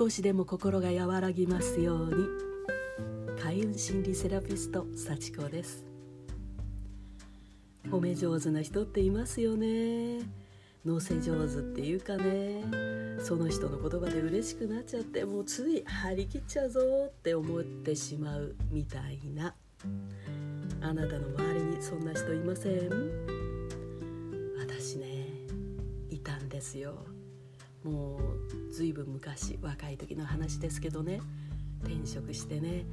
少しでも心が和らぎますように。開運心理セラピスト幸子です。褒め上手な人っていますよね。乗せ上手っていうかね。その人の言葉で嬉しくなっちゃってもうつい張り切っちゃうぞって思ってしまうみたいな。あなたの周りにそんな人いません？私ねいたんですよ。もうずいぶん昔若い時の話ですけどね。転職してね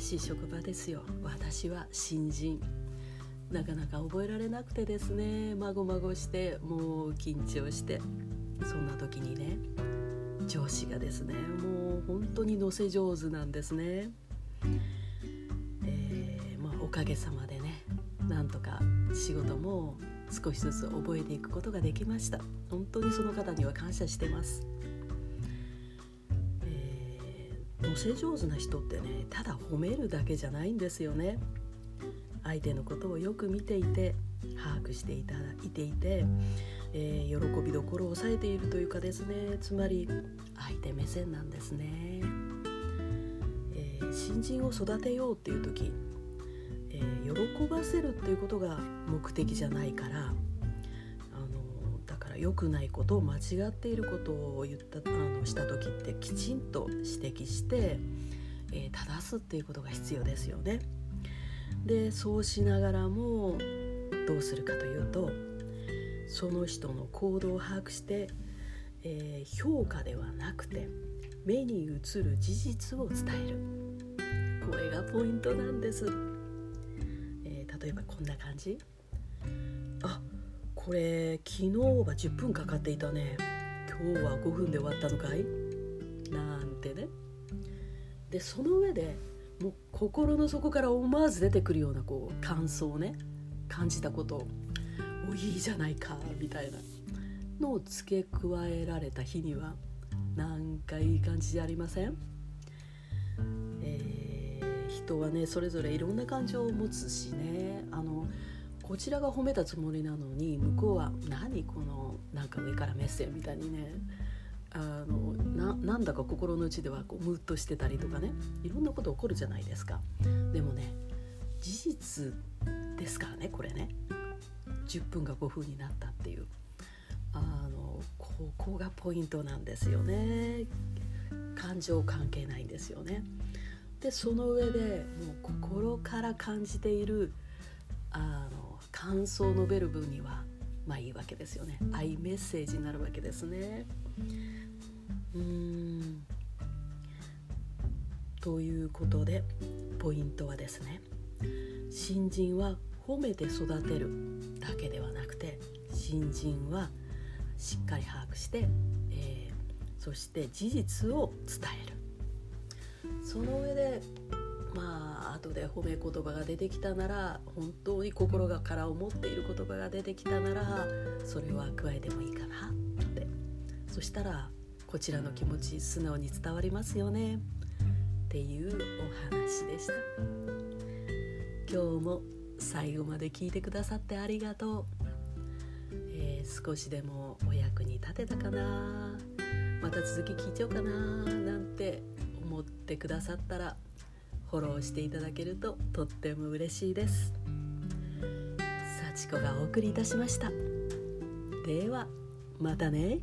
新しい職場ですよ。私は新人。なかなか覚えられなくてですねまごまごしてもう緊張してそんな時にね上司がですねもう本当に乗せ上手なんですね、え、まあ、おかげさまでねなんとか仕事も少しずつ覚えていくことができました。本当にその方には感謝してます、えー、乗せ上手な人ってねただ褒めるだけじゃないんですよね。相手のことをよく見ていて把握していたいていて、えー、喜びどころを抑えているというかですね。つまり相手目線なんですね、えー、新人を育てようっていう時、えー、喜ばせるっていうことが目的じゃないからあのだから良くないことを間違っていることを言ったあのした時ってきちんと指摘して、え正すっていうことが必要ですよね。でそうしながらもどうするかというとその人の行動を把握して、えー、評価ではなくて目に映る事実を伝えるこれがポイントなんです、例えばこんな感じ？あこれ昨日は10分かかっていたね。今日は5分で終わったのかい？なんてね。でその上でもう心の底から思わず出てくるようなこう感想をね。感じたこと。を「おいいじゃないか」みたいな。のを付け加えられた日にはなんかいい感じじゃありません、えー、人はねそれぞれいろんな感情を持つしね。あのこちらが褒めたつもりなのに向こうは「何このなんか上からメッセージ」みたいにね。あのななんだか心の内ではこうムッとしてたりとかね。いろんなこと起こるじゃないですか。でもね事実ですからねこれね。10分が5分になったっていう。あのここがポイントなんですよね。感情関係ないんですよねでその上でもう心から感じているあの感想を述べる分にはまあいいわけですよね。愛メッセージになるわけですね。うん。ということでポイントはですね新人は褒めて育てるだけではなくて新人はしっかり把握して、えー、そして事実を伝えるその上でまあ後で褒め言葉が出てきたなら本当に心がから思っている言葉が出てきたならそれは加えてもいいかなって。そしたらこちらの気持ち素直に伝わりますよね。っていうお話でした。今日も最後まで聞いてくださってありがとう、えー、少しでもお役に立てたかな。また続き聞いちゃおうかな。なんて思ってくださったらフォローしていただけるととっても嬉しいです。幸子がお送りいたしました。ではまたね。